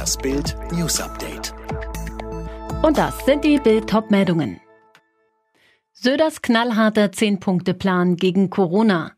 Das Bild News Update. Und das sind die Bild-Top-Meldungen. Söders knallharter 10-Punkte-Plan gegen Corona.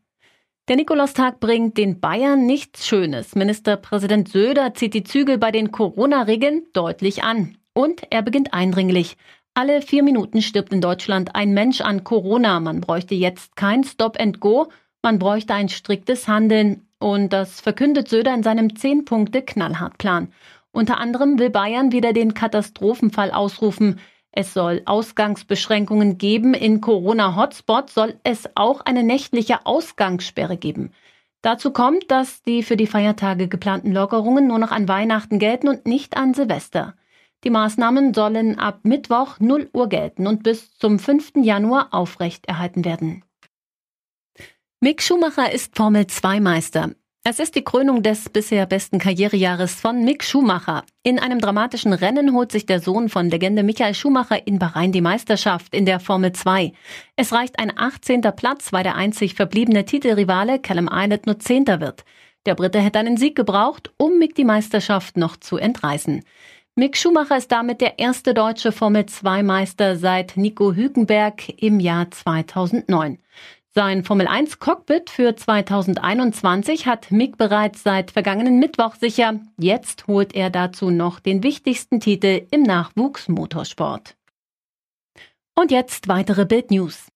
Der Nikolaustag bringt den Bayern nichts Schönes. Ministerpräsident Söder zieht die Zügel bei den Corona-Regeln deutlich an. Und er beginnt eindringlich. Alle vier Minuten stirbt in Deutschland ein Mensch an Corona. Man bräuchte jetzt kein Stop and Go, man bräuchte ein striktes Handeln. Und das verkündet Söder in seinem Zehn-Punkte-Knallhart-Plan. Unter anderem will Bayern wieder den Katastrophenfall ausrufen. Es soll Ausgangsbeschränkungen geben. In Corona-Hotspots soll es auch eine nächtliche Ausgangssperre geben. Dazu kommt, dass die für die Feiertage geplanten Lockerungen nur noch an Weihnachten gelten und nicht an Silvester. Die Maßnahmen sollen ab Mittwoch 0 Uhr gelten und bis zum 5. Januar aufrechterhalten werden. Mick Schumacher ist Formel 2 Meister. Es ist die Krönung des bisher besten Karrierejahres von Mick Schumacher. In einem dramatischen Rennen holt sich der Sohn von Legende Michael Schumacher in Bahrain die Meisterschaft in der Formel 2. Es reicht ein 18. Platz, weil der einzig verbliebene Titelrivale Callum Islet nur Zehnter wird. Der Brite hätte einen Sieg gebraucht, um Mick die Meisterschaft noch zu entreißen. Mick Schumacher ist damit der erste deutsche Formel-2-Meister seit Nico Hülkenberg im Jahr 2009. Sein Formel-1-Cockpit für 2021 hat Mick bereits seit vergangenen Mittwoch sicher. Jetzt holt er dazu noch den wichtigsten Titel im Nachwuchsmotorsport. Und jetzt weitere Bild-News.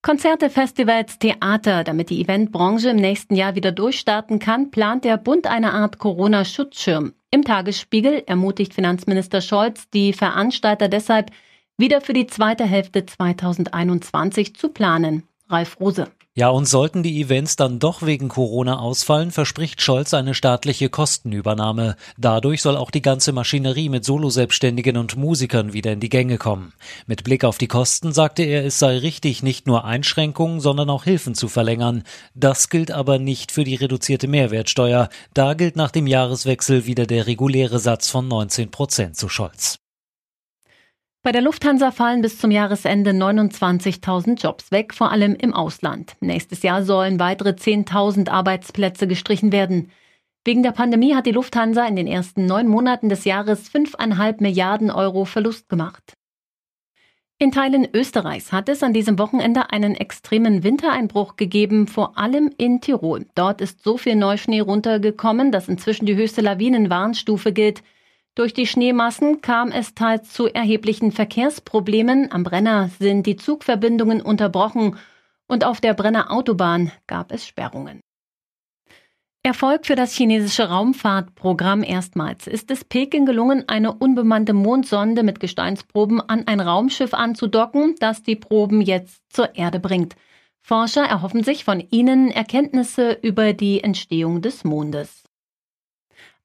Konzerte, Festivals, Theater, damit die Eventbranche im nächsten Jahr wieder durchstarten kann, plant der Bund eine Art Corona-Schutzschirm. Im Tagesspiegel ermutigt Finanzminister Scholz die Veranstalter deshalb, wieder für die zweite Hälfte 2021 zu planen. Ralf Rose. Ja, und sollten die Events dann doch wegen Corona ausfallen, verspricht Scholz eine staatliche Kostenübernahme. Dadurch soll auch die ganze Maschinerie mit Soloselbstständigen und Musikern wieder in die Gänge kommen. Mit Blick auf die Kosten sagte er, es sei richtig, nicht nur Einschränkungen, sondern auch Hilfen zu verlängern. Das gilt aber nicht für die reduzierte Mehrwertsteuer. Da gilt nach dem Jahreswechsel wieder der reguläre Satz von 19 Prozent zu Scholz. Bei der Lufthansa fallen bis zum Jahresende 29.000 Jobs weg, vor allem im Ausland. Nächstes Jahr sollen weitere 10.000 Arbeitsplätze gestrichen werden. Wegen der Pandemie hat die Lufthansa in den ersten neun Monaten des Jahres 5,5 Milliarden Euro Verlust gemacht. In Teilen Österreichs hat es an diesem Wochenende einen extremen Wintereinbruch gegeben, vor allem in Tirol. Dort ist so viel Neuschnee runtergekommen, dass inzwischen die höchste Lawinenwarnstufe gilt. Durch die Schneemassen kam es teils zu erheblichen Verkehrsproblemen. Am Brenner sind die Zugverbindungen unterbrochen und auf der Brenner Autobahn gab es Sperrungen. Erfolg für das chinesische Raumfahrtprogramm erstmals ist es Peking gelungen, eine unbemannte Mondsonde mit Gesteinsproben an ein Raumschiff anzudocken, das die Proben jetzt zur Erde bringt. Forscher erhoffen sich von ihnen Erkenntnisse über die Entstehung des Mondes.